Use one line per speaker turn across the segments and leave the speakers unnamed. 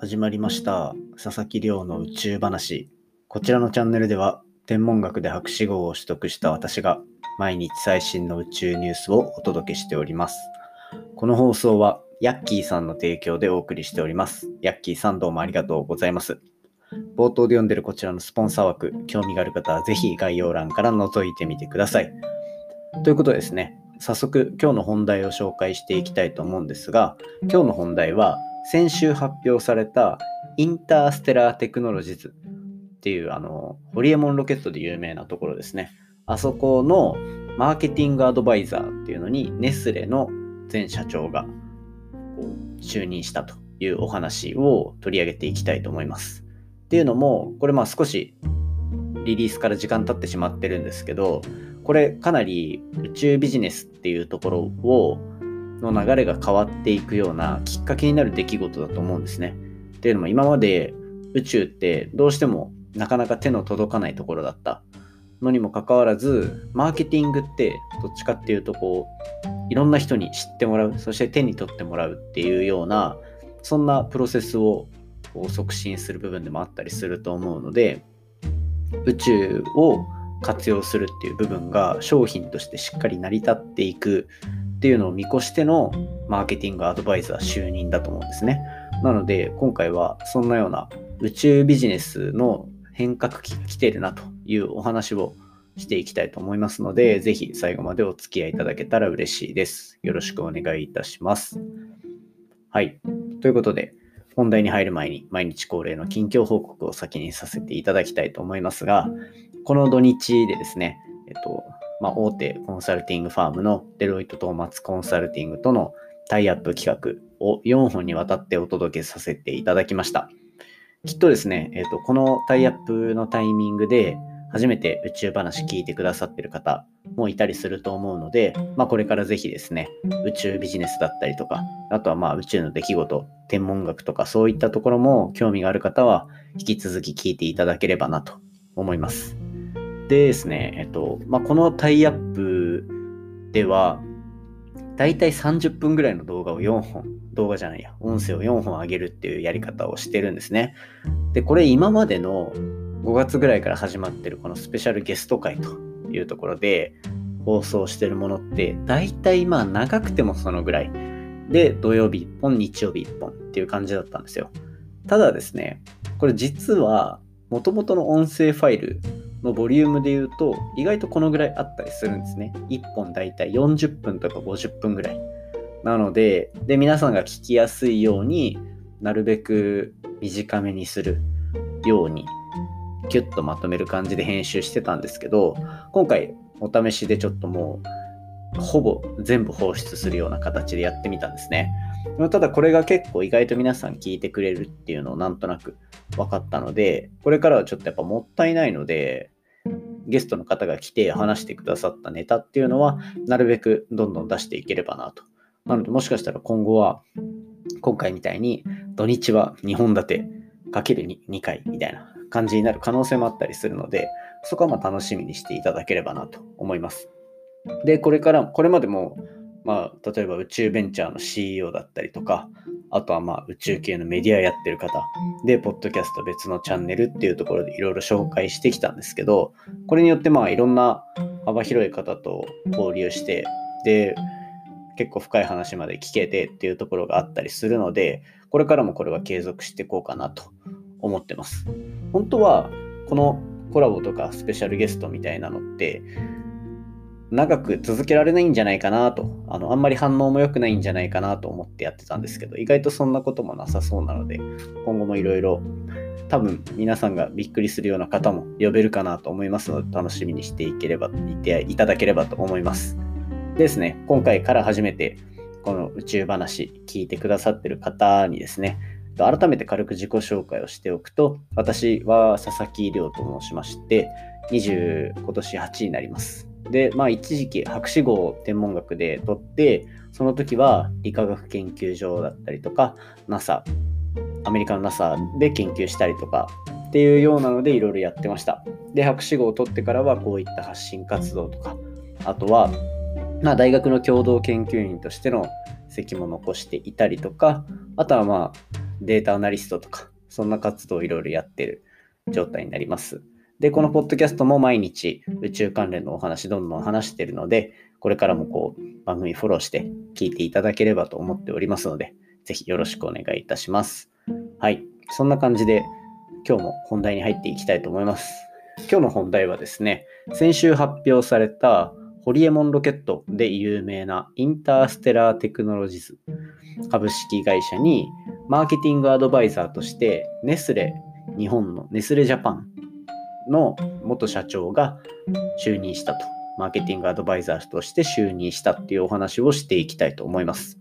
始まりました佐々木亮の宇宙話。こちらのチャンネルでは天文学で博士号を取得した私が毎日最新の宇宙ニュースをお届けしております。この放送はヤッキーさんの提供でお送りしております。ヤッキーさんどうもありがとうございます。冒頭で読んでるこちらのスポンサー枠興味がある方はぜひ概要欄から覗いてみてください。ということでですね早速今日の本題を紹介していきたいと思うんですが今日の本題は先週発表されたインターステラーテクノロジーズっていうあのホリエモンロケットで有名なところですね。あそこのマーケティングアドバイザーっていうのにネスレの前社長が就任したというお話を取り上げていきたいと思います。っていうのもこれまあ少しリリースから時間経ってしまってるんですけどこれかなり宇宙ビジネスっていうところをの流れが変わっていくようなきっかけになる出来事だと思うんですね。っていうのも今まで宇宙ってどうしてもなかなか手の届かないところだったのにもかかわらずマーケティングってどっちかっていうとこういろんな人に知ってもらうそして手に取ってもらうっていうようなそんなプロセスを促進する部分でもあったりすると思うので宇宙を活用するっていう部分が商品としてしっかり成り立っていくっていうのを見越してのマーケティングアドバイザー就任だと思うんですね。なので今回はそんなような宇宙ビジネスの変革期が来てるなというお話をしていきたいと思いますので、ぜひ最後までお付き合いいただけたら嬉しいです。よろしくお願いいたします。はい。ということで、本題に入る前に毎日恒例の近況報告を先にさせていただきたいと思いますが、この土日でですね、えっと、まあ、大手コンサルティングファームのデロイト・トーマツコンサルティングとのタイアップ企画を4本にわたってお届けさせていただきました。きっとですね、えっ、ー、と、このタイアップのタイミングで初めて宇宙話聞いてくださってる方もいたりすると思うので、まあ、これからぜひですね、宇宙ビジネスだったりとか、あとはまあ宇宙の出来事、天文学とかそういったところも興味がある方は引き続き聞いていただければなと思います。でですね、えっと、まあ、このタイアップでは、だいたい30分ぐらいの動画を4本、動画じゃないや、音声を4本上げるっていうやり方をしてるんですね。で、これ今までの5月ぐらいから始まってるこのスペシャルゲスト会というところで放送してるものって、だいたいまあ長くてもそのぐらい。で、土曜日1本、日曜日1本っていう感じだったんですよ。ただですね、これ実は元々の音声ファイルのボリュームで言うと、意外とこのぐらいあったりするんですね。1本だいたい40分とか50分ぐらい。なので、で、皆さんが聞きやすいようになるべく短めにするように、キュッとまとめる感じで編集してたんですけど、今回お試しでちょっともう、ほぼ全部放出するような形でやってみたんですね。ただこれが結構意外と皆さん聞いてくれるっていうのをなんとなく分かったので、これからはちょっとやっぱもったいないので、ゲストの方が来て話してくださったネタっていうのは、なるべくどんどん出していければなと。なので、もしかしたら今後は、今回みたいに土日は2本立てかける 2, 2回みたいな感じになる可能性もあったりするので、そこはまあ楽しみにしていただければなと思います。で、これから、これまでも、まあ、例えば宇宙ベンチャーの CEO だったりとか、あとはまあ宇宙系のメディアやってる方で、ポッドキャスト別のチャンネルっていうところでいろいろ紹介してきたんですけど、これによってまあいろんな幅広い方と交流して、で、結構深い話まで聞けてっていうところがあったりするので、これからもこれは継続していこうかなと思ってます。本当はこのコラボとかスペシャルゲストみたいなのって長く続けられないんじゃないかなと、あの、あんまり反応も良くないんじゃないかなと思ってやってたんですけど、意外とそんなこともなさそうなので、今後もいろいろ多分皆さんがびっくりするような方も呼べるかなと思いますので、楽しみにしていければ、いていただければと思います。ですね、今回から初めてこの宇宙話聞いてくださってる方にですね、改めて軽く自己紹介をしておくと、私は佐々木亮と申しまして、20、今年8になります。で、まあ一時期博士号を天文学で取って、その時は理化学研究所だったりとか、NASA、アメリカの NASA で研究したりとかっていうようなのでいろいろやってました。で、博士号を取ってからはこういった発信活動とか、あとは、まあ大学の共同研究員としての席も残していたりとか、あとはまあ、データアナリストとか、そんな活動をいろいろやってる状態になります。で、このポッドキャストも毎日宇宙関連のお話どんどん話しているので、これからもこう番組フォローして聞いていただければと思っておりますので、ぜひよろしくお願いいたします。はい。そんな感じで今日も本題に入っていきたいと思います。今日の本題はですね、先週発表されたホリエモンロケットで有名なインターステラーテクノロジーズ株式会社にマーケティングアドバイザーとしてネスレ日本のネスレジャパンの元社長が就任したと。マーケティングアドバイザーとして就任したっていうお話をしていきたいと思います。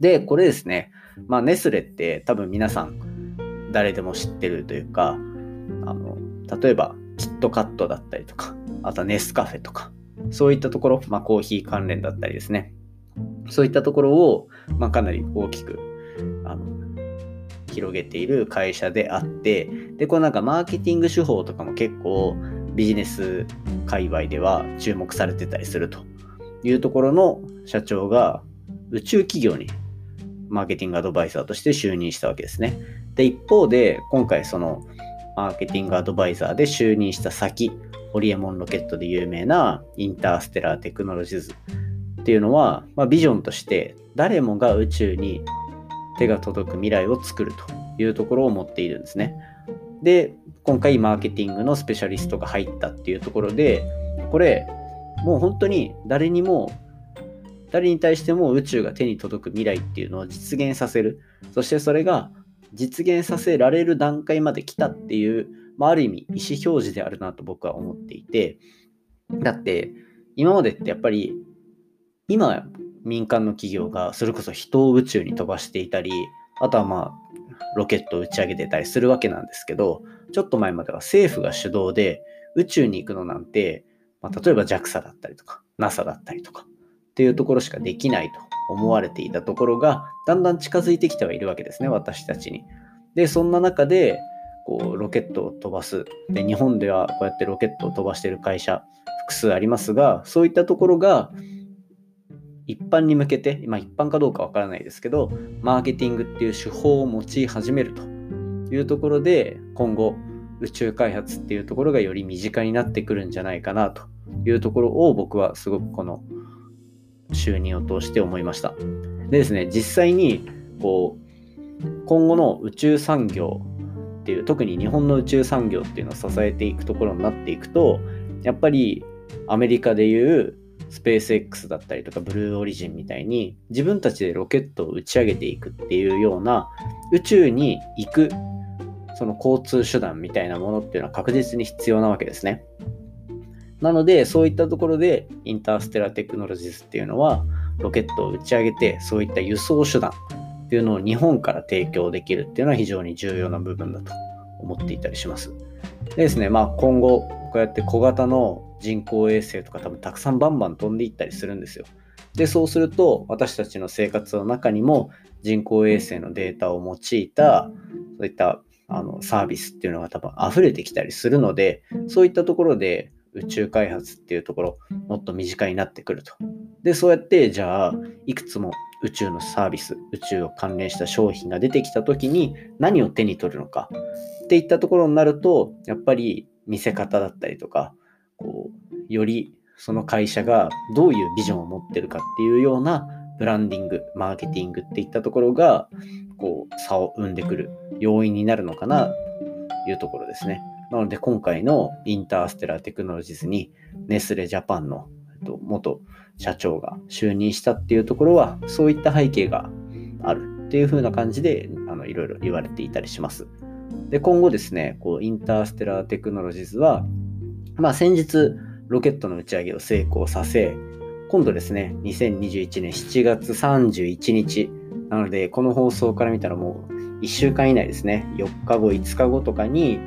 で、これですね、まあ、ネスレって多分皆さん誰でも知ってるというか、あの例えばキットカットだったりとか、あとはネスカフェとか、そういったところ、まあ、コーヒー関連だったりですね。そういったところを、まあ、かなり大きくあの広げている会社であって、で、このなんかマーケティング手法とかも結構ビジネス界隈では注目されてたりするというところの社長が宇宙企業にマーケティングアドバイザーとして就任したわけですね。で、一方で今回そのマーケティングアドバイザーで就任した先、ホリエモンロケットで有名なインターステラーテクノロジーズっていうのは、まあ、ビジョンとして誰もが宇宙に手が届く未来を作るというところを持っているんですね。で、今回マーケティングのスペシャリストが入ったっていうところで、これ、もう本当に誰にも、誰に対しても宇宙が手に届く未来っていうのを実現させる。そしてそれが実現させられる段階まで来たっていう、まあ、ある意味意思表示であるなと僕は思っていて、だって今までってやっぱり今民間の企業がそれこそ人を宇宙に飛ばしていたり、あとはまあロケットを打ち上げてたりするわけなんですけど、ちょっと前までは政府が主導で宇宙に行くのなんて、まあ、例えば JAXA だったりとか NASA だったりとかっていうところしかできないと思われていたところがだんだん近づいてきてはいるわけですね、私たちに。で、そんな中でこうロケットを飛ばす。で、日本ではこうやってロケットを飛ばしている会社複数ありますが、そういったところが一般に向けて、まあ、一般かどうかわからないですけど、マーケティングっていう手法を用い始めるというところで、今後、宇宙開発っていうところがより身近になってくるんじゃないかなというところを僕はすごくこの就任を通して思いました。でですね、実際にこう今後の宇宙産業っていう特に日本の宇宙産業っていうのを支えていくところになっていくとやっぱりアメリカでいうスペース X だったりとかブルーオリジンみたいに自分たちでロケットを打ち上げていくっていうような宇宙に行くその交通手段みたいなものっていうのは確実に必要なわけですね。なのでそういったところでインターステラテクノロジーズっていうのはロケットを打ち上げてそういった輸送手段っていうのを日本から提供できるっていうのは非常に重要な部分だと思っていたりします。でですね、まあ今後こうやって小型の人工衛星とか多分たくさんバンバン飛んでいったりするんですよ。で、そうすると私たちの生活の中にも人工衛星のデータを用いたそういったあのサービスっていうのが多分溢れてきたりするので、そういったところで宇宙開発っていうところもっと身近になってくると。で、そうやってじゃあいくつも宇宙のサービス、宇宙を関連した商品が出てきた時に何を手に取るのかっていったところになると、やっぱり見せ方だったりとか、こう、よりその会社がどういうビジョンを持ってるかっていうようなブランディング、マーケティングっていったところが、こう、差を生んでくる要因になるのかなというところですね。なので、今回のインターステラーテクノロジーズにネスレジャパンの元社長が就任したっていうところは、そういった背景があるっていう風な感じで、あのいろいろ言われていたりします。で、今後ですね、こうインターステラーテクノロジーズは、まあ、先日、ロケットの打ち上げを成功させ、今度ですね、2021年7月31日、なので、この放送から見たらもう1週間以内ですね、4日後、5日後とかに、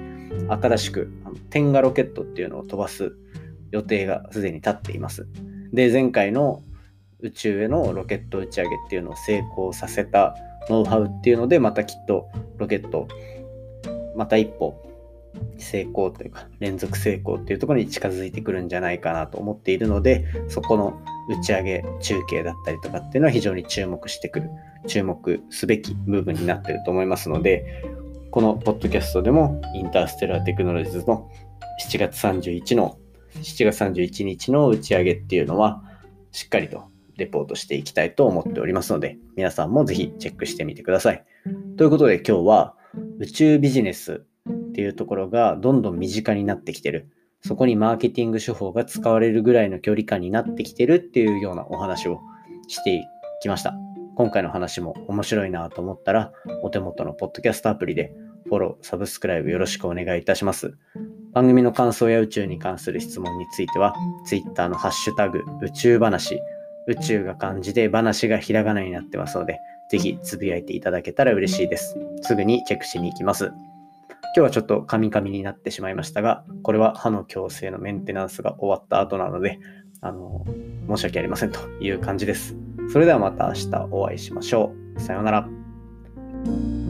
新しく天下ロケットっていうのを飛ばす予定がすでに立っています。で、前回の宇宙へのロケット打ち上げっていうのを成功させたノウハウっていうので、またきっとロケット、また一歩成功というか連続成功っていうところに近づいてくるんじゃないかなと思っているのでそこの打ち上げ中継だったりとかっていうのは非常に注目してくる注目すべき部分になってると思いますのでこのポッドキャストでもインターステラーテクノロジーズの7月31の7月31日の打ち上げっていうのはしっかりとレポートしていきたいと思っておりますので皆さんもぜひチェックしてみてください。ということで今日は宇宙ビジネスっていうところがどんどん身近になってきてる。そこにマーケティング手法が使われるぐらいの距離感になってきてるっていうようなお話をしていきました。今回の話も面白いなと思ったら、お手元のポッドキャストアプリでフォロー、サブスクライブよろしくお願いいたします。番組の感想や宇宙に関する質問については、Twitter のハッシュタグ宇宙話、宇宙が漢字で話がひらがなになってますので、ぜひつぶやいていただけたら嬉しいです。すぐにチェックしに行きます。今日はちょっとカミカミになってしまいましたが、これは歯の矯正のメンテナンスが終わった後なので、あの、申し訳ありませんという感じです。それではまた明日お会いしましょう。さようなら。